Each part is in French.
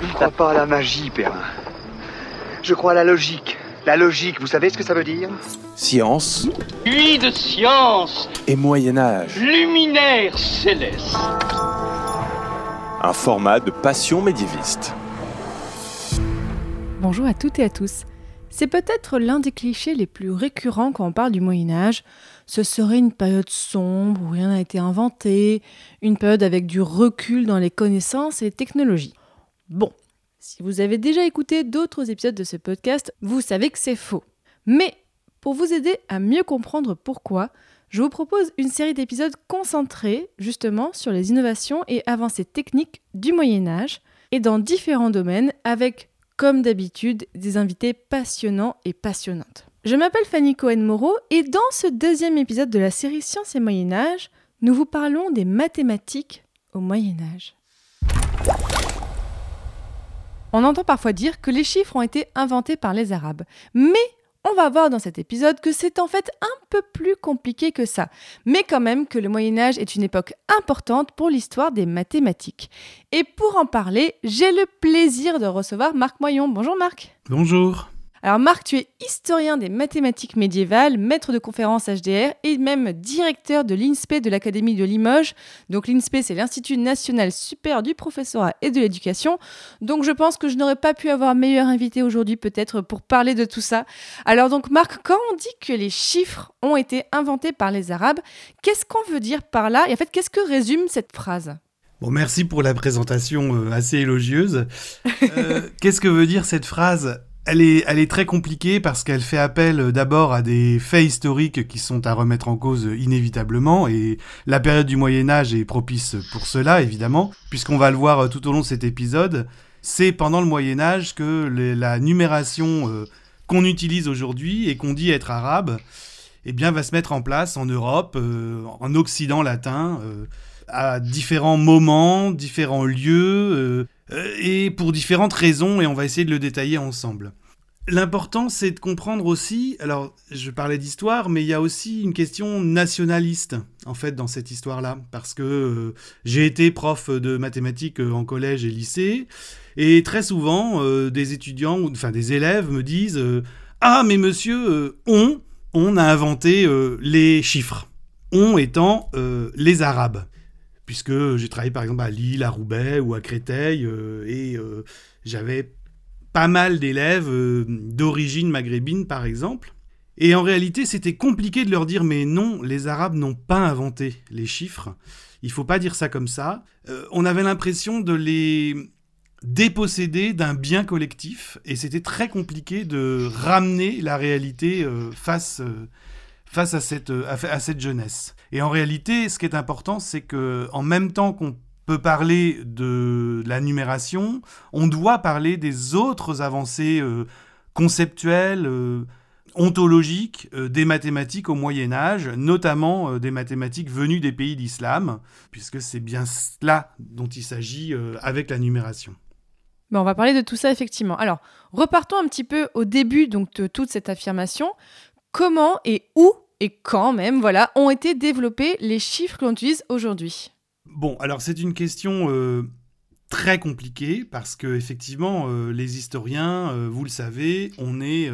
Je ne crois pas à la magie, Perrin. Je crois à la logique. La logique, vous savez ce que ça veut dire? Science Lui de science, et Moyen Âge. luminaire céleste. Un format de passion médiéviste. Bonjour à toutes et à tous. C'est peut-être l'un des clichés les plus récurrents quand on parle du Moyen Âge. Ce serait une période sombre où rien n'a été inventé, une période avec du recul dans les connaissances et les technologies. Bon, si vous avez déjà écouté d'autres épisodes de ce podcast, vous savez que c'est faux. Mais pour vous aider à mieux comprendre pourquoi, je vous propose une série d'épisodes concentrés justement sur les innovations et avancées techniques du Moyen Âge et dans différents domaines avec comme d'habitude, des invités passionnants et passionnantes. Je m'appelle Fanny Cohen-Moreau et dans ce deuxième épisode de la série Sciences et Moyen Âge, nous vous parlons des mathématiques au Moyen Âge. On entend parfois dire que les chiffres ont été inventés par les Arabes, mais on va voir dans cet épisode que c'est en fait un peu plus compliqué que ça, mais quand même que le Moyen Âge est une époque importante pour l'histoire des mathématiques. Et pour en parler, j'ai le plaisir de recevoir Marc Moyon. Bonjour Marc. Bonjour. Alors Marc, tu es historien des mathématiques médiévales, maître de conférences HDR et même directeur de l'INSPE de l'Académie de Limoges. Donc l'INSPE, c'est l'Institut national supérieur du professorat et de l'éducation. Donc je pense que je n'aurais pas pu avoir meilleur invité aujourd'hui peut-être pour parler de tout ça. Alors donc Marc, quand on dit que les chiffres ont été inventés par les Arabes, qu'est-ce qu'on veut dire par là? Et en fait, qu'est-ce que résume cette phrase? Bon, merci pour la présentation euh, assez élogieuse. Euh, Qu'est-ce que veut dire cette phrase elle est, elle est très compliquée parce qu'elle fait appel euh, d'abord à des faits historiques qui sont à remettre en cause euh, inévitablement et la période du Moyen Âge est propice pour cela évidemment puisqu'on va le voir euh, tout au long de cet épisode. C'est pendant le Moyen Âge que la numération qu'on utilise aujourd'hui et qu'on dit être arabe eh bien, va se mettre en place en Europe, en Occident latin, à différents moments, différents lieux, et pour différentes raisons, et on va essayer de le détailler ensemble. L'important, c'est de comprendre aussi, alors je parlais d'histoire, mais il y a aussi une question nationaliste, en fait, dans cette histoire-là, parce que euh, j'ai été prof de mathématiques euh, en collège et lycée, et très souvent, euh, des étudiants, enfin des élèves me disent euh, Ah, mais monsieur, euh, on, on a inventé euh, les chiffres. On étant euh, les Arabes. Puisque j'ai travaillé par exemple à Lille, à Roubaix ou à Créteil, euh, et euh, j'avais pas mal d'élèves euh, d'origine maghrébine par exemple. Et en réalité, c'était compliqué de leur dire mais non, les Arabes n'ont pas inventé les chiffres. Il faut pas dire ça comme ça. On avait l'impression de les déposséder d'un bien collectif et c'était très compliqué de ramener la réalité face, face à, cette, euh, à, cette jeunesse. Et en réalité, ce qui est important, c'est que en même temps qu'on peut parler de la numération, on doit parler des autres avancées euh, conceptuelles, euh, ontologiques des mathématiques au Moyen Âge, notamment des mathématiques venues des pays d'islam, puisque c'est bien cela dont il s'agit avec la numération. On va parler de tout ça effectivement. Alors, repartons un petit peu au début donc de toute cette affirmation. Comment et où et quand même, voilà, ont été développés les chiffres que l'on utilise aujourd'hui Bon, alors c'est une question euh, très compliquée parce que effectivement, euh, les historiens, euh, vous le savez, on est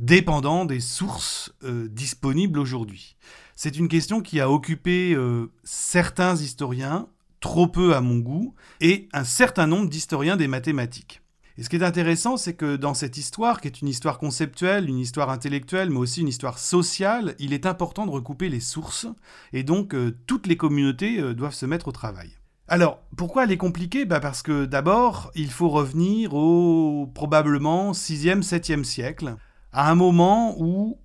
dépendant des sources disponibles aujourd'hui. C'est une question qui a occupé certains historiens, trop peu à mon goût, et un certain nombre d'historiens des mathématiques. Et ce qui est intéressant, c'est que dans cette histoire, qui est une histoire conceptuelle, une histoire intellectuelle, mais aussi une histoire sociale, il est important de recouper les sources, et donc euh, toutes les communautés euh, doivent se mettre au travail. Alors, pourquoi elle est compliquée? Bah Parce que d'abord, il faut revenir au probablement 6e, 7e siècle, à un moment où,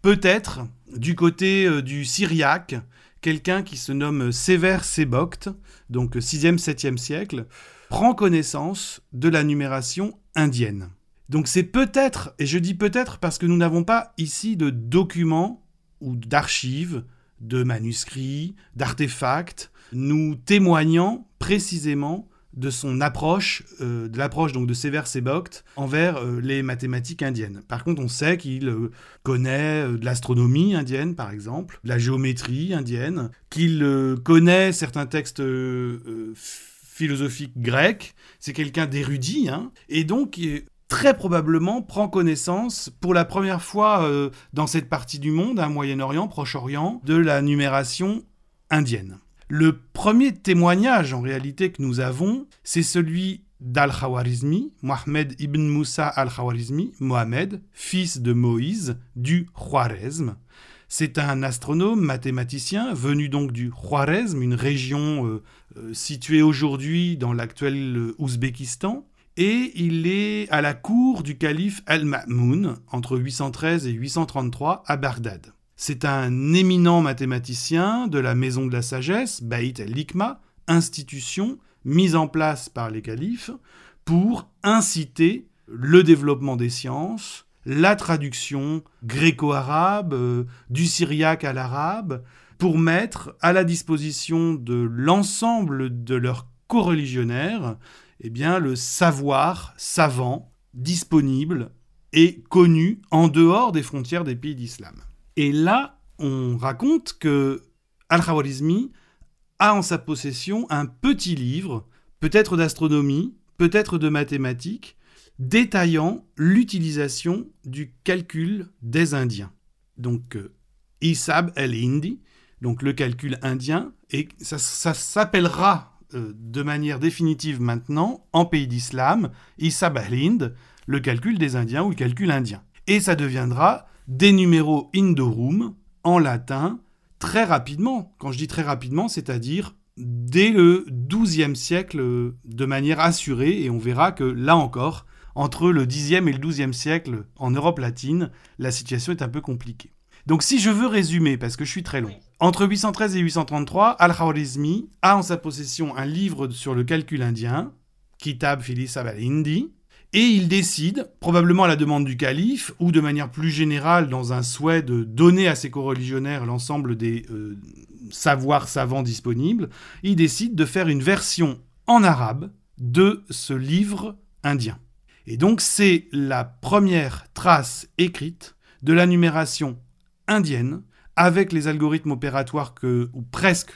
peut-être, du côté euh, du Syriaque, quelqu'un qui se nomme Sévère Sébocte, donc 6e, 7e siècle, prend connaissance de la numération indienne. Donc c'est peut-être, et je dis peut-être parce que nous n'avons pas ici de documents ou d'archives, de manuscrits, d'artefacts, nous témoignant précisément de son approche, euh, de l'approche donc de Sévère Sébocte envers euh, les mathématiques indiennes. Par contre, on sait qu'il euh, connaît de l'astronomie indienne, par exemple, de la géométrie indienne, qu'il connaît certains textes philosophique grec, c'est quelqu'un d'érudit, hein, et donc très probablement prend connaissance pour la première fois euh, dans cette partie du monde, un Moyen-Orient, Proche-Orient, de la numération indienne. Le premier témoignage en réalité que nous avons, c'est celui d'Al-Khawarizmi, Mohamed ibn Moussa al-Khawarizmi, Mohamed, fils de Moïse, du Khwarezm. C'est un astronome, mathématicien, venu donc du Khwarezm, une région euh, euh, située aujourd'hui dans l'actuel Ouzbékistan, et il est à la cour du calife Al-Ma'moun entre 813 et 833 à Bagdad. C'est un éminent mathématicien de la maison de la sagesse, Baït al-Likma, institution mise en place par les califes pour inciter le développement des sciences, la traduction gréco-arabe, euh, du syriaque à l'arabe, pour mettre à la disposition de l'ensemble de leurs coreligionnaires eh bien, le savoir savant disponible et connu en dehors des frontières des pays d'islam. Et là, on raconte que Al-Khawarizmi a en sa possession un petit livre, peut-être d'astronomie, peut-être de mathématiques, détaillant l'utilisation du calcul des Indiens. Donc, euh, Isab el-Hindi, donc le calcul indien, et ça s'appellera euh, de manière définitive maintenant en pays d'islam, Issa le calcul des Indiens ou le calcul indien. Et ça deviendra des numéros Indorum en latin très rapidement. Quand je dis très rapidement, c'est-à-dire dès le XIIe siècle euh, de manière assurée, et on verra que là encore, entre le Xe et le XIIe siècle en Europe latine, la situation est un peu compliquée. Donc si je veux résumer, parce que je suis très long, entre 813 et 833, Al-Khwarizmi a en sa possession un livre sur le calcul indien, Kitab Filis al-Hindi, et il décide, probablement à la demande du calife, ou de manière plus générale dans un souhait de donner à ses coreligionnaires l'ensemble des euh, savoirs savants disponibles, il décide de faire une version en arabe de ce livre indien. Et donc c'est la première trace écrite de la numération indienne, avec les algorithmes opératoires que, ou presque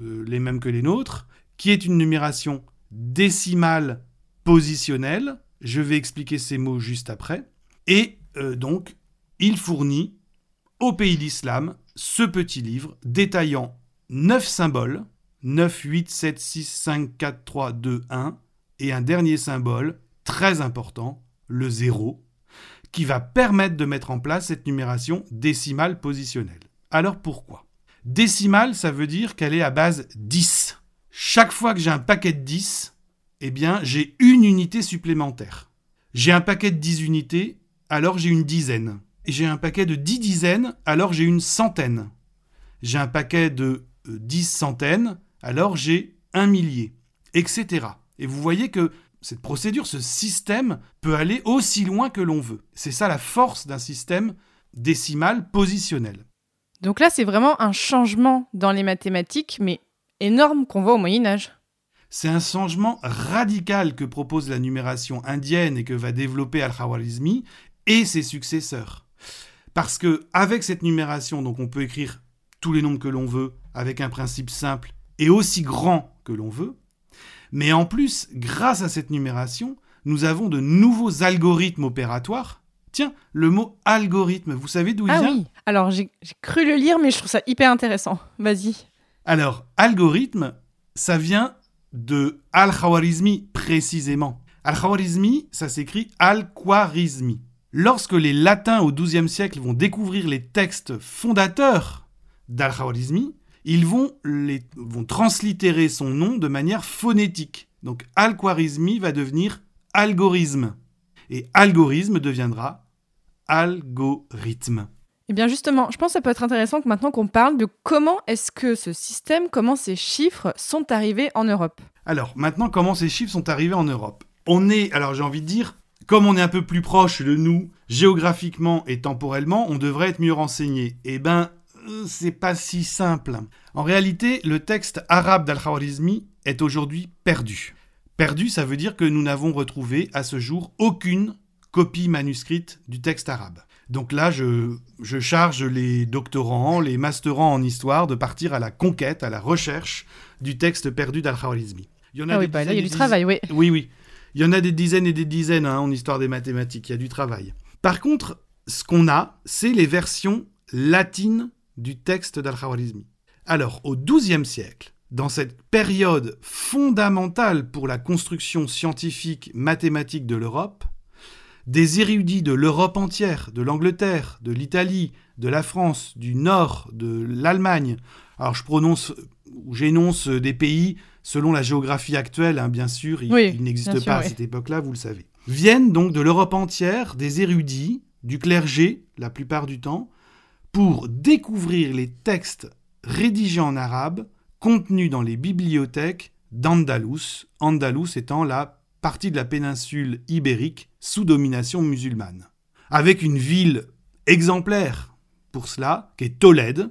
euh, les mêmes que les nôtres, qui est une numération décimale positionnelle. Je vais expliquer ces mots juste après. Et euh, donc, il fournit au pays d'islam ce petit livre détaillant 9 symboles, 9, 8, 7, 6, 5, 4, 3, 2, 1, et un dernier symbole très important, le 0, qui va permettre de mettre en place cette numération décimale positionnelle. Alors pourquoi? Décimale, ça veut dire qu'elle est à base 10. Chaque fois que j'ai un paquet de 10, eh bien, j'ai une unité supplémentaire. J'ai un paquet de 10 unités, alors j'ai une dizaine. J'ai un paquet de 10 dizaines, alors j'ai une centaine. J'ai un paquet de 10 euh, centaines, alors j'ai un millier, etc. Et vous voyez que cette procédure, ce système peut aller aussi loin que l'on veut. C'est ça la force d'un système décimal positionnel. Donc là, c'est vraiment un changement dans les mathématiques, mais énorme qu'on voit au Moyen Âge. C'est un changement radical que propose la numération indienne et que va développer Al-Khawarizmi et ses successeurs. Parce que avec cette numération, donc on peut écrire tous les nombres que l'on veut avec un principe simple et aussi grand que l'on veut. Mais en plus, grâce à cette numération, nous avons de nouveaux algorithmes opératoires. Tiens, le mot algorithme, vous savez d'où il ah vient oui, alors j'ai cru le lire, mais je trouve ça hyper intéressant. Vas-y. Alors, algorithme, ça vient de Al-Khawarizmi précisément. Al-Khawarizmi, ça s'écrit Al-Khwarizmi. Lorsque les latins au XIIe siècle vont découvrir les textes fondateurs d'Al-Khawarizmi, ils vont, les, vont translittérer son nom de manière phonétique. Donc Al-Khwarizmi va devenir algorithme. Et algorithme deviendra algorithme. Eh bien justement, je pense que ça peut être intéressant que maintenant qu'on parle de comment est-ce que ce système, comment ces chiffres sont arrivés en Europe. Alors maintenant, comment ces chiffres sont arrivés en Europe? On est, alors j'ai envie de dire, comme on est un peu plus proche de nous, géographiquement et temporellement, on devrait être mieux renseigné. Eh ben, c'est pas si simple. En réalité, le texte arabe d'Al-Khawarizmi est aujourd'hui perdu. Perdu, ça veut dire que nous n'avons retrouvé à ce jour aucune copie manuscrite du texte arabe. Donc là, je, je, charge les doctorants, les masterants en histoire de partir à la conquête, à la recherche du texte perdu d'Al-Khawarizmi. Il y en Ah oui, bah là, il y a du travail, oui. oui, oui. Il y en a des dizaines et des dizaines hein, en histoire des mathématiques. Il y a du travail. Par contre, ce qu'on a, c'est les versions latines du texte d'Al-Khawarizmi. Alors, au XIIe siècle, dans cette période fondamentale pour la construction scientifique mathématique de l'Europe, des érudits de l'Europe entière, de l'Angleterre, de l'Italie, de la France, du Nord, de l'Allemagne, alors je prononce ou j'énonce des pays selon la géographie actuelle, hein, bien sûr, il, Oui, il n'existe pas à cette époque-là, vous le savez. Viennent donc de l'Europe entière des érudits, du clergé, la plupart du temps, pour découvrir les textes rédigés en arabe contenus dans les bibliothèques d'Andalous, Andalous étant la partie de la péninsule ibérique sous domination musulmane. Avec une ville exemplaire pour cela, qui est Tolède,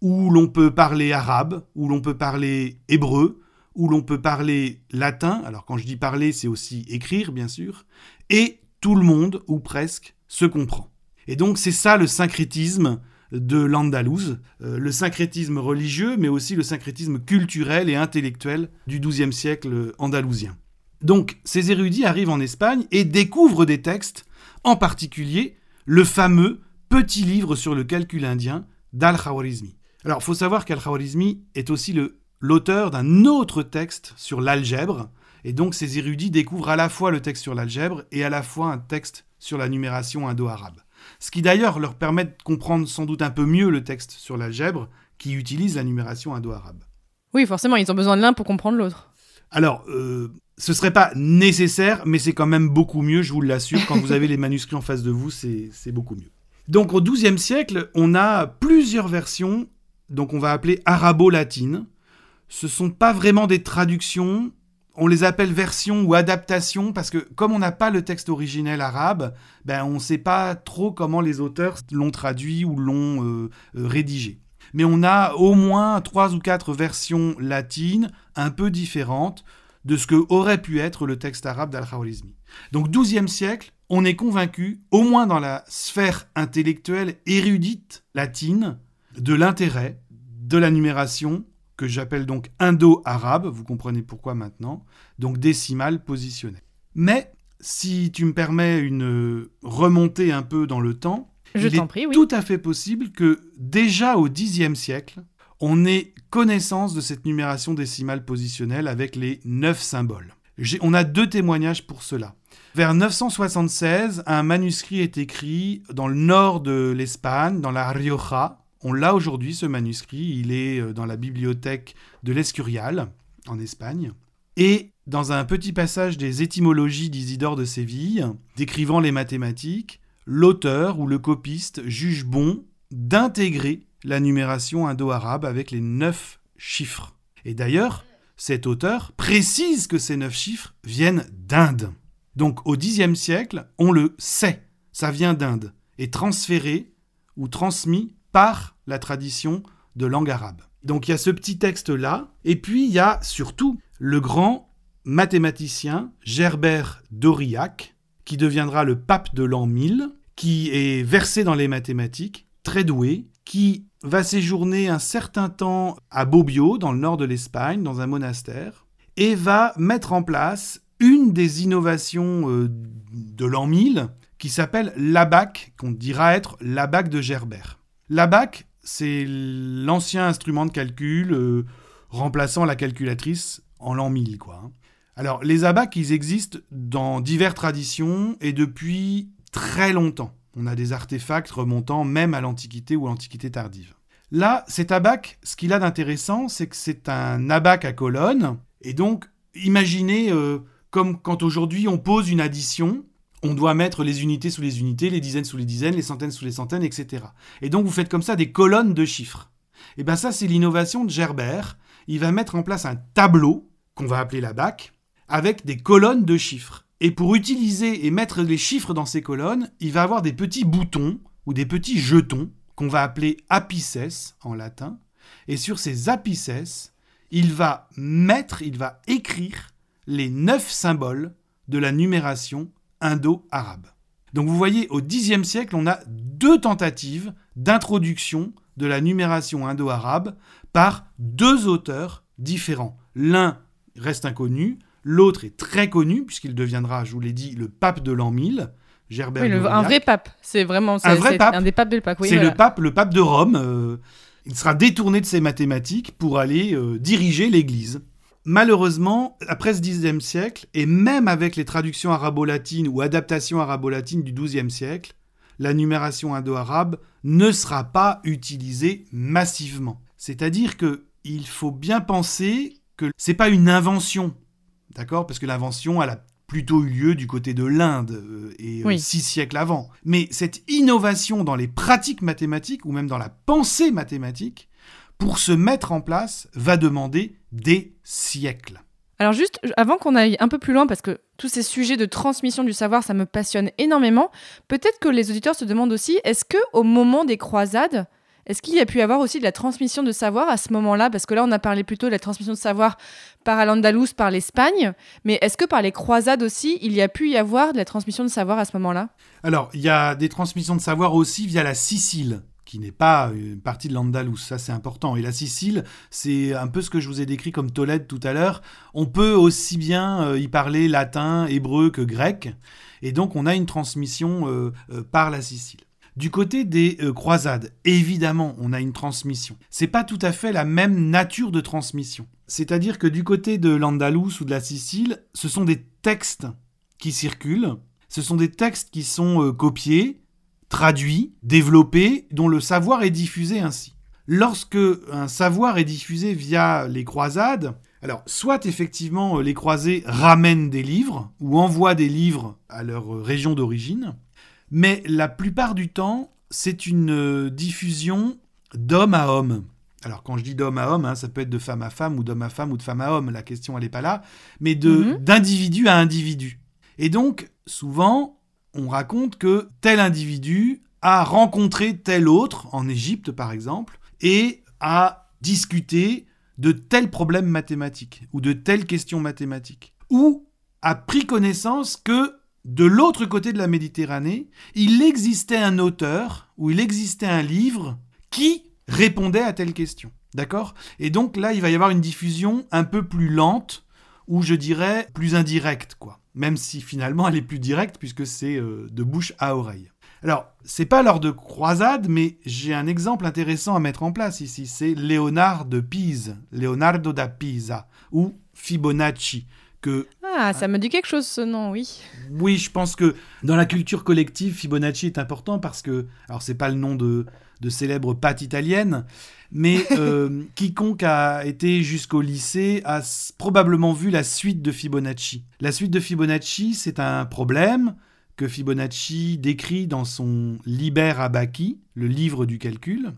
où l'on peut parler arabe, où l'on peut parler hébreu, où l'on peut parler latin, alors quand je dis parler, c'est aussi écrire, bien sûr, et tout le monde, ou presque, se comprend. Et donc c'est ça le syncrétisme de l'Andalouse, euh, le syncrétisme religieux, mais aussi le syncrétisme culturel et intellectuel du XIIe siècle andalousien. Donc ces érudits arrivent en Espagne et découvrent des textes, en particulier le fameux petit livre sur le calcul indien d'Al-Khawarizmi. Alors il faut savoir qu'Al-Khawarizmi est aussi l'auteur d'un autre texte sur l'algèbre, et donc ces érudits découvrent à la fois le texte sur l'algèbre et à la fois un texte sur la numération indo-arabe. Ce qui d'ailleurs leur permet de comprendre sans doute un peu mieux le texte sur l'algèbre qui utilise la numération indo-arabe. Oui, forcément, ils ont besoin de l'un pour comprendre l'autre. Alors, euh, ce serait pas nécessaire, mais c'est quand même beaucoup mieux, je vous l'assure. Quand vous avez les manuscrits en face de vous, c'est beaucoup mieux. Donc, au XIIe siècle, on a plusieurs versions, donc on va appeler arabo-latines. Ce sont pas vraiment des traductions, on les appelle versions ou adaptations, parce que comme on n'a pas le texte originel arabe, ben on ne sait pas trop comment les auteurs l'ont traduit ou l'ont euh, euh, rédigé. Mais on a au moins trois ou quatre versions latines un peu différentes de ce que aurait pu être le texte arabe d'Al-Khawarizmi. Donc 12e siècle, on est convaincu, au moins dans la sphère intellectuelle érudite latine, de l'intérêt de la numération que j'appelle donc indo-arabe, vous comprenez pourquoi maintenant, donc décimale positionnelle. Mais si tu me permets une euh, remontée un peu dans le temps, Je il est prie, oui. tout à fait possible que déjà au Xe siècle, on ait connaissance de cette numération décimale positionnelle avec les neuf symboles. On a deux témoignages pour cela. Vers 976, un manuscrit est écrit dans le nord de l'Espagne, dans la Rioja. On l'a aujourd'hui, ce manuscrit. Il est euh, dans la bibliothèque de l'Escurial, en Espagne. Et dans un petit passage des étymologies d'Isidore de Séville, décrivant les mathématiques, l'auteur ou le copiste juge bon d'intégrer la numération indo-arabe avec les neuf chiffres. Et d'ailleurs, cet auteur précise que ces neuf chiffres viennent d'Inde. Donc au Xe siècle, on le sait, ça vient d'Inde, et transféré ou transmis par la tradition de langue arabe. Donc il y a ce petit texte-là, et puis il y a surtout le grand mathématicien Gerbert d'Aurillac, qui deviendra le pape de l'an 1000, qui est versé dans les mathématiques, très doué, qui va séjourner un certain temps à Bobbio, dans le nord de l'Espagne, dans un monastère, et va mettre en place une des innovations euh, de l'an 1000, qui s'appelle l'abac, qu'on dira être l'abac de Gerbert. L'abac, c'est l'ancien instrument de calcul euh, remplaçant la calculatrice en l'an 1000, quoi. hein. Alors, les abacs, ils existent dans diverses traditions et depuis très longtemps. On a des artefacts remontant même à l'Antiquité ou l'Antiquité tardive. Là, cet abac, ce qu'il a d'intéressant, c'est que c'est un abac à colonne. Et donc, imaginez euh, comme quand aujourd'hui on pose une addition, on doit mettre les unités sous les unités, les dizaines sous les dizaines, les centaines sous les centaines, etc. Et donc, vous faites comme ça des colonnes de chiffres. Et bien ça, c'est l'innovation de Gerbert. Il va mettre en place un tableau, qu'on va appeler l'abac, avec des colonnes de chiffres. Et pour utiliser et mettre les chiffres dans ces colonnes, il va avoir des petits boutons ou des petits jetons qu'on va appeler apices en latin. Et sur ces apices, il va mettre, il va écrire les neuf symboles de la numération indo-arabe. Donc vous voyez, au Xe siècle, on a deux tentatives d'introduction de la numération indo-arabe par deux auteurs différents. L'un reste inconnu. L'autre est très connu, puisqu'il deviendra, je vous l'ai dit, le pape de l'an 1000, Gerbert Oui, le- un vrai pape. C'est vraiment Un vrai pape. Un des papes de l'époque. Oui, c'est voilà. le pape, le pape de Rome. euh, il sera détourné de ses mathématiques pour aller euh, diriger l'Église. Malheureusement, après ce Xe siècle, et même avec les traductions arabo-latines ou adaptations arabo-latines du XIIe siècle, la numération indo-arabe ne sera pas utilisée massivement. C'est-à-dire que il faut bien penser que c'est pas une invention, d'accord? Parce que l'invention, elle a plutôt eu lieu du côté de l'Inde euh, et euh, Oui. six siècles avant. Mais cette innovation dans les pratiques mathématiques ou même dans la pensée mathématique, pour se mettre en place, va demander des siècles. Alors juste, avant qu'on aille un peu plus loin, parce que tous ces sujets de transmission du savoir, ça me passionne énormément, peut-être que les auditeurs se demandent aussi, est-ce que au moment des croisades, est-ce qu'il y a pu y avoir aussi de la transmission de savoir à ce moment-là? Parce que là, on a parlé plutôt de la transmission de savoir par Al-Andalus, par l'Espagne, mais est-ce que par les croisades aussi, il y a pu y avoir de la transmission de savoir à ce moment-là? Alors, il y a des transmissions de savoir aussi via la Sicile, qui n'est pas une partie de l'Andalous, ça c'est important. Et la Sicile, c'est un peu ce que je vous ai décrit comme Tolède tout à l'heure. On peut aussi bien euh, y parler latin, hébreu que grec, et donc on a une transmission euh, euh, par la Sicile. Du côté des croisades, évidemment, on a une transmission. C'est pas tout à fait la même nature de transmission. C'est-à-dire que du côté de l'Andalous ou de la Sicile, ce sont des textes qui circulent. Ce sont des textes qui sont copiés, traduits, développés, dont le savoir est diffusé ainsi. Lorsque un savoir est diffusé via les croisades, alors soit effectivement euh, les croisés ramènent des livres ou envoient des livres à leur euh, région d'origine, mais la plupart du temps, c'est une euh, diffusion d'homme à homme. Alors quand je dis d'homme à homme, hein, ça peut être de femme à femme ou d'homme à femme ou de femme à homme, la question elle n'est pas là, mais de Mhm. d'individu à individu. Et donc souvent, on raconte que tel individu a rencontré tel autre, en Égypte par exemple, et a discuté de tels problèmes mathématiques ou de telles questions mathématiques. Ou a pris connaissance que de l'autre côté de la Méditerranée, il existait un auteur ou il existait un livre qui répondait à telle question. D'accord? Et donc là, il va y avoir une diffusion un peu plus lente ou je dirais plus indirecte, quoi. Même si finalement elle est plus directe puisque c'est euh, de bouche à oreille. Alors, c'est pas lors de croisade, mais j'ai un exemple intéressant à mettre en place ici. C'est Léonard de Pise, Leonardo da Pisa, ou Fibonacci, que Ah, ça me dit quelque chose ce nom, oui. oui, je pense que dans la culture collective, Fibonacci est important parce que, alors c'est pas le nom de, de célèbres pâtes italiennes, mais euh, quiconque a été jusqu'au lycée a probablement vu la suite de Fibonacci. La suite de Fibonacci, c'est un problème que Fibonacci décrit dans son Liber Abaci, le livre du calcul,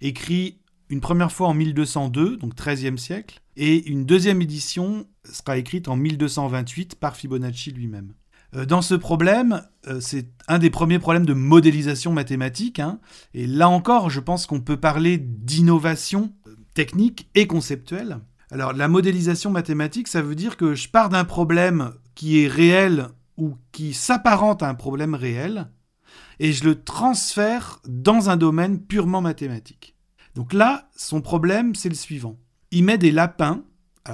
écrit une première fois en 1202, donc 13e siècle, et une deuxième édition sera écrite en 1228 par Fibonacci lui-même. Euh, Dans ce problème, euh, c'est un des premiers problèmes de modélisation mathématique, hein, et là encore, je pense qu'on peut parler d'innovation euh, technique et conceptuelle. Alors, la modélisation mathématique, ça veut dire que je pars d'un problème qui est réel ou qui s'apparente à un problème réel, et je le transfère dans un domaine purement mathématique. Donc là, son problème, c'est le suivant. Il met des lapins,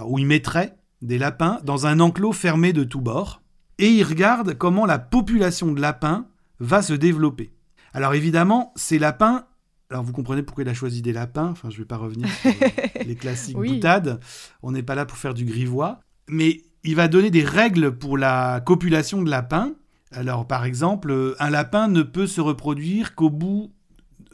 ou il mettrait des lapins dans un enclos fermé de tous bords, et il regarde comment la population de lapins va se développer. Alors évidemment, ces lapins, alors vous comprenez pourquoi il a choisi des lapins, enfin je ne vais pas revenir sur euh, les classiques Oui. boutades, on n'est pas là pour faire du grivois, mais il va donner des règles pour la copulation de lapins. Alors par exemple, euh, un lapin ne peut se reproduire qu'au bout,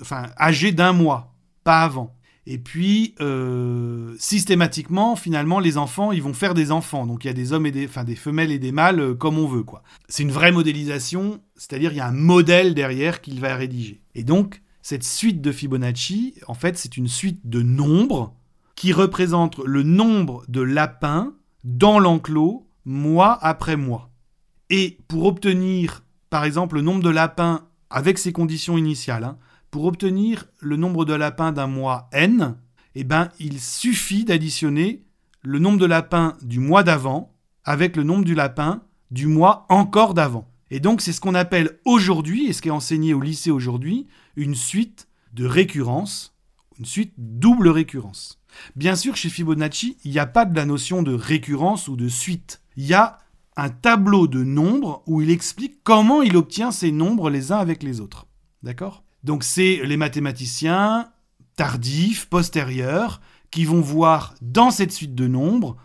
enfin âgé d'un mois, pas avant. Et puis, euh, systématiquement, finalement, les enfants, ils vont faire des enfants. Donc, il y a des hommes et des, enfin, des femelles et des mâles euh, comme on veut. C'est une vraie modélisation, c'est-à-dire il y a un modèle derrière qu'il va rédiger. Et donc, cette suite de Fibonacci, en fait, c'est une suite de nombres qui représentent le nombre de lapins dans l'enclos, mois après mois. Et pour obtenir, par exemple, le nombre de lapins avec ces conditions initiales, hein, pour obtenir le nombre de lapins d'un mois n, eh ben, il suffit d'additionner le nombre de lapins du mois d'avant avec le nombre du lapin du mois encore d'avant. Et donc, c'est ce qu'on appelle aujourd'hui, et ce qui est enseigné au lycée aujourd'hui, une suite de récurrence, une suite double récurrence. Bien sûr, chez Fibonacci, il n'y a pas de la notion de récurrence ou de suite. Il y a un tableau de nombres où il explique comment il obtient ces nombres les uns avec les autres. D'accord? Donc c'est les mathématiciens tardifs, postérieurs, qui vont voir dans cette suite de nombres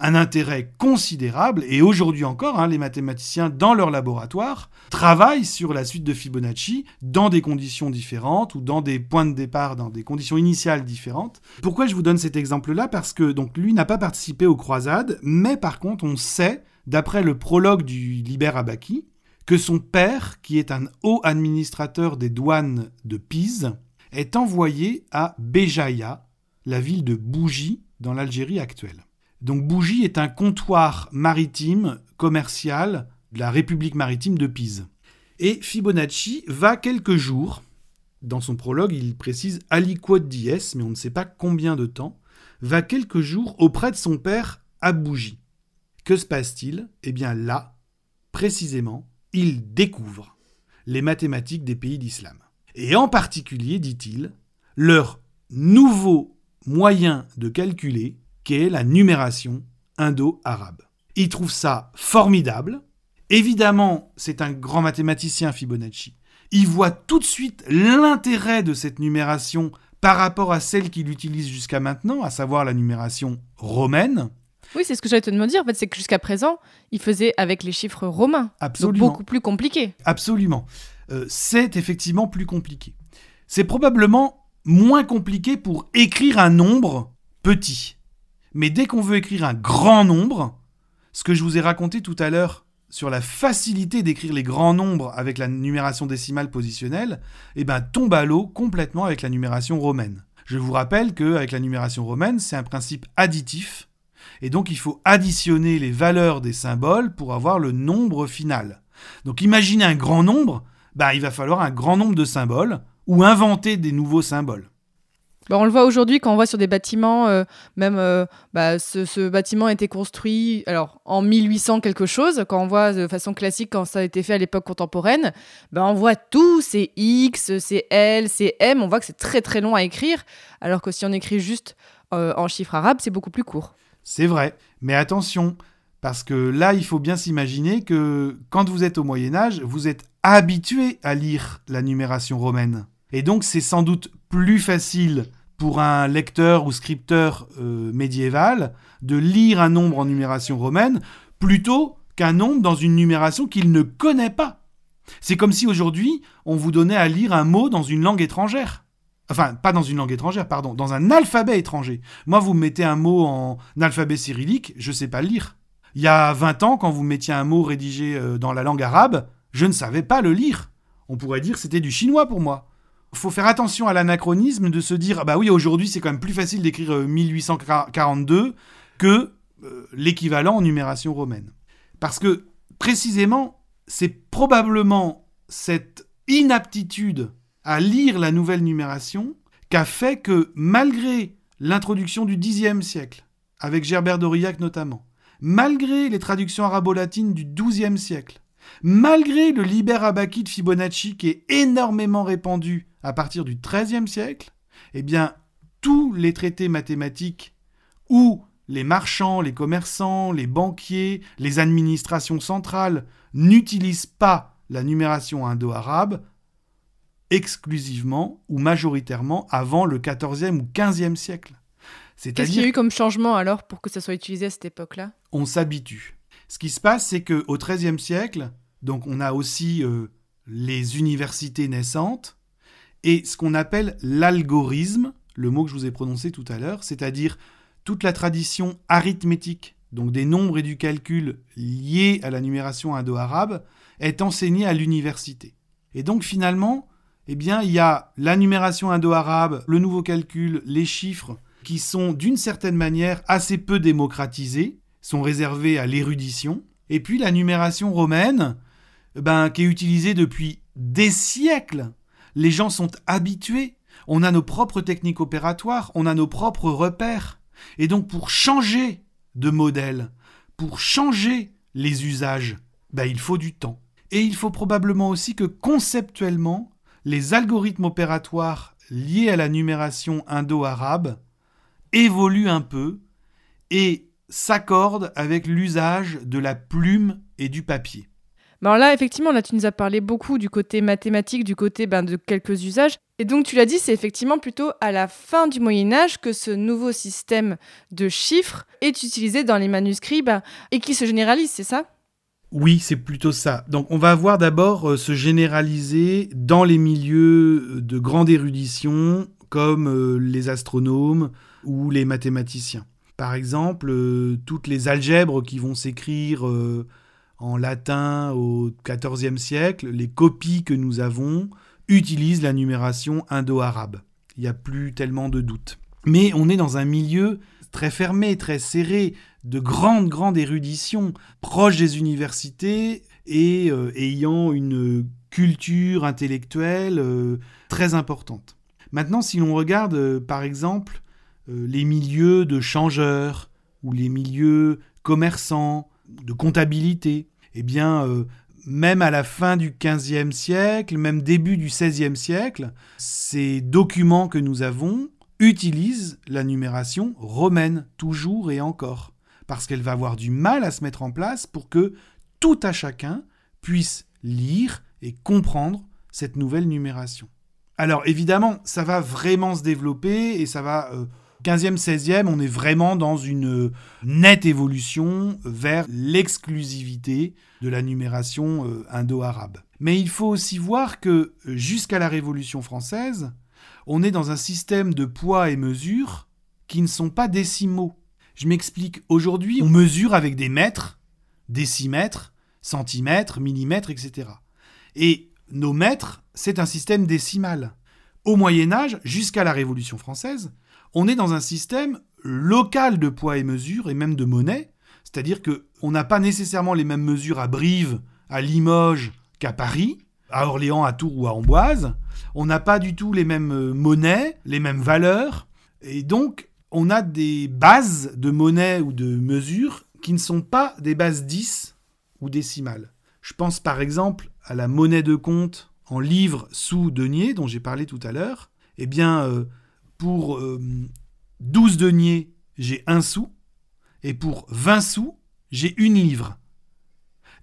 un intérêt considérable, et aujourd'hui encore, hein, les mathématiciens dans leur laboratoire travaillent sur la suite de Fibonacci dans des conditions différentes ou dans des points de départ, dans des conditions initiales différentes. Pourquoi je vous donne cet exemple-là? Parce que donc lui n'a pas participé aux croisades, mais par contre on sait, d'après le prologue du Liber Abaci, que son père, qui est un haut administrateur des douanes de Pise, est envoyé à Béjaïa, la ville de Bougie, dans l'Algérie actuelle. Donc Bougie est un comptoir maritime commercial de la République maritime de Pise. Et Fibonacci va quelques jours, dans son prologue il précise aliquot dies, mais on ne sait pas combien de temps, va quelques jours auprès de son père à Bougie. Que se passe-t-il? Eh bien là, précisément, il découvre les mathématiques des pays d'islam. Et en particulier, dit-il, leur nouveau moyen de calculer qu'est la numération indo-arabe. Il trouve ça formidable. Évidemment, c'est un grand mathématicien, Fibonacci. Il voit tout de suite l'intérêt de cette numération par rapport à celle qu'il utilise jusqu'à maintenant, à savoir la numération romaine. Oui, c'est ce que j'allais te demander. En fait, c'est que jusqu'à présent, il faisait avec les chiffres romains. Absolument. Donc beaucoup plus compliqué. Absolument. Euh, c'est effectivement plus compliqué. C'est probablement moins compliqué pour écrire un nombre petit. Mais dès qu'on veut écrire un grand nombre, ce que je vous ai raconté tout à l'heure sur la facilité d'écrire les grands nombres avec la numération décimale positionnelle, eh ben, tombe à l'eau complètement avec la numération romaine. Je vous rappelle qu'avec la numération romaine, c'est un principe additif, et donc il faut additionner les valeurs des symboles pour avoir le nombre final. Donc imaginez un grand nombre, bah, il va falloir un grand nombre de symboles, ou inventer des nouveaux symboles. On le voit aujourd'hui quand on voit sur des bâtiments, euh, même euh, bah, ce, bâtiment a été construit alors en 1800 quelque chose. Quand on voit de façon classique quand ça a été fait à l'époque contemporaine, bah, on voit tout, c'est X, c'est L, c'est M. On voit que c'est très très long à écrire, alors que si on écrit juste euh, en chiffres arabes, c'est beaucoup plus court. C'est vrai, mais attention, parce que là, il faut bien s'imaginer que quand vous êtes au Moyen Âge, vous êtes habitué à lire la numération romaine. Et donc c'est sans doute plus facile pour un lecteur ou scripteur euh, médiéval de lire un nombre en numération romaine plutôt qu'un nombre dans une numération qu'il ne connaît pas. C'est comme si aujourd'hui on vous donnait à lire un mot dans une langue étrangère. Enfin, pas dans une langue étrangère, pardon, dans un alphabet étranger. Moi, vous me mettez un mot en alphabet cyrillique, je ne sais pas le lire. Il y a 20 ans, quand vous mettiez un mot rédigé euh, dans la langue arabe, je ne savais pas le lire. On pourrait dire c'était du chinois pour moi faut faire attention à l'anachronisme de se dire, ah bah oui, aujourd'hui c'est quand même plus facile d'écrire 1842 euh, que euh, l'équivalent en numération romaine. Parce que précisément, c'est probablement cette inaptitude à lire la nouvelle numération qu'a fait que malgré l'introduction du Xe siècle, avec Gerbert d'Aurillac notamment, malgré les traductions arabo-latines du XIIe siècle, malgré le Liber Abaci de Fibonacci qui est énormément répandu à partir du XIIIe siècle, eh bien, tous les traités mathématiques où les marchands, les commerçants, les banquiers, les administrations centrales n'utilisent pas la numération indo-arabe exclusivement ou majoritairement avant le XIVe ou XVe siècle. Qu'est-ce qu'il y a eu comme changement alors pour que ça soit utilisé à cette époque-là? On s'habitue. Ce qui se passe, c'est qu'au XIIIe siècle, donc on a aussi euh, les universités naissantes, et ce qu'on appelle l'algorithme, le mot que je vous ai prononcé tout à l'heure, c'est-à-dire toute la tradition arithmétique, donc des nombres et du calcul liés à la numération indo-arabe, est enseignée à l'université. Et donc finalement, eh bien, il y a la numération indo-arabe, le nouveau calcul, les chiffres, qui sont d'une certaine manière assez peu démocratisés, sont réservés à l'érudition, et puis la numération romaine, ben, qui est utilisée depuis des siècles les gens sont habitués. On a nos propres techniques opératoires, on a nos propres repères. Et donc pour changer de modèle, pour changer les usages, bah, il faut du temps. Et il faut probablement aussi que conceptuellement, les algorithmes opératoires liées à la numération indo-arabe évoluent un peu et s'accordent avec l'usage de la plume et du papier. Alors là, effectivement, là, tu nous as parlé beaucoup du côté mathématique, du côté ben, de quelques usages. Et donc, tu l'as dit, c'est effectivement plutôt à la fin du Moyen Âge que ce nouveau système de chiffres est utilisé dans les manuscrits ben, et qui se généralise, c'est ça? Oui, c'est plutôt ça. Donc on va voir d'abord euh, se généraliser dans les milieux de grande érudition comme euh, les astronomes ou les mathématiciens. Par exemple, euh, toutes les algèbres qui vont s'écrire en latin au XIVe siècle, les copies que nous avons utilisent la numération indo-arabe. Il n'y a plus tellement de doute. Mais on est dans un milieu très fermé, très serré, de grande, grande érudition, proche des universités et euh, ayant une culture intellectuelle euh, très importante. Maintenant, si l'on regarde, euh, par exemple, les milieux de changeurs ou les milieux commerçants, de comptabilité, eh bien, même à la fin du XVe siècle, même début du XVIe siècle, ces documents que nous avons utilisent la numération romaine, toujours et encore, parce qu'elle va avoir du mal à se mettre en place pour que tout à chacun puisse lire et comprendre cette nouvelle numération. Alors évidemment, ça va vraiment se développer et ça va euh, 15e, 16e, on est vraiment dans une nette évolution vers l'exclusivité de la numération euh, indo-arabe. Mais il faut aussi voir que jusqu'à la Révolution française, on est dans un système de poids et mesures qui ne sont pas décimaux. Je m'explique, aujourd'hui on mesure avec des mètres, décimètres, centimètres, millimètres, etc. Et nos mètres, c'est un système décimal. Au Moyen Âge, jusqu'à la Révolution française, on est dans un système local de poids et mesures et même de monnaie, c'est-à-dire que on n'a pas nécessairement les mêmes mesures à Brive, à Limoges qu'à Paris, à Orléans, à Tours ou à Amboise. On n'a pas du tout les mêmes euh, monnaies, les mêmes valeurs, et donc on a des bases de monnaie ou de mesures qui ne sont pas des bases 10 ou décimales. Je pense par exemple à la monnaie de compte en livres sous denier dont j'ai parlé tout à l'heure. Eh bien, euh, pour 12 euh, deniers, j'ai un sou, et pour 20 sous, j'ai une livre.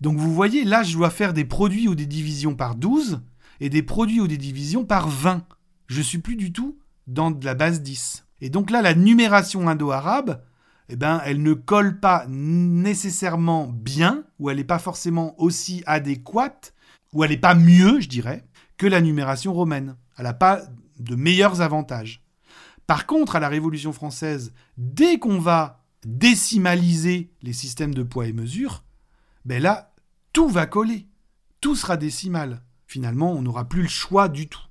Donc vous voyez, là, je dois faire des produits ou des divisions par 12 et des produits ou des divisions par 20. Je suis plus du tout dans de la base 10. Et donc là, la numération indo-arabe, eh ben, elle ne colle pas nécessairement bien, ou elle n'est pas forcément aussi adéquate, ou elle n'est pas mieux, je dirais, que la numération romaine. Elle n'a pas de meilleurs avantages. Par contre, à la Révolution française, dès qu'on va décimaliser les systèmes de poids et mesure, ben là, tout va coller. Tout sera décimal. Finalement, on n'aura plus le choix du tout.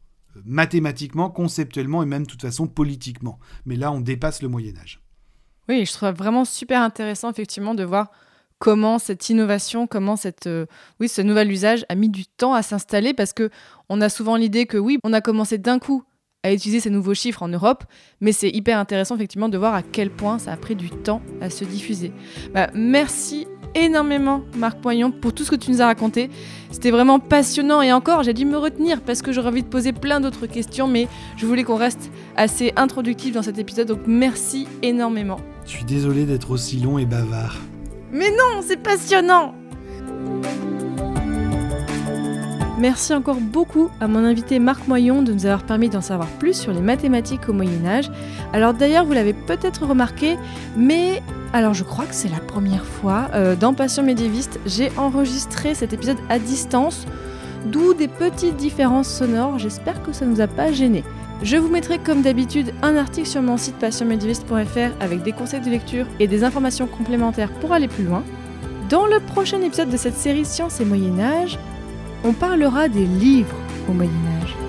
Mathématiquement, conceptuellement et même de toute façon politiquement. Mais là, on dépasse le Moyen Âge. Oui, je trouve vraiment super intéressant effectivement de voir comment cette innovation, comment cette, euh, oui, ce nouvel usage a mis du temps à s'installer parce que on a souvent l'idée que oui, on a commencé d'un coup à utiliser ces nouveaux chiffres en Europe, mais c'est hyper intéressant effectivement de voir à quel point ça a pris du temps à se diffuser. Bah, merci énormément Marc Poignon pour tout ce que tu nous as raconté. C'était vraiment passionnant et encore j'ai dû me retenir parce que j'aurais envie de poser plein d'autres questions, mais je voulais qu'on reste assez introductif dans cet épisode, donc merci énormément. Je suis désolé d'être aussi long et bavard. Mais non, c'est passionnant Merci encore beaucoup à mon invité Marc Moyon de nous avoir permis d'en savoir plus sur les mathématiques au Moyen Âge. Alors d'ailleurs, vous l'avez peut-être remarqué, mais alors je crois que c'est la première fois euh, dans Passion médiéviste, j'ai enregistré cet épisode à distance, d'où des petites différences sonores. J'espère que ça ne nous a pas gêné. Je vous mettrai comme d'habitude un article sur mon site passionmédiéviste.fr avec des conseils de lecture et des informations complémentaires pour aller plus loin. Dans le prochain épisode de cette série Sciences et Moyen Âge, on parlera des livres au Moyen Âge.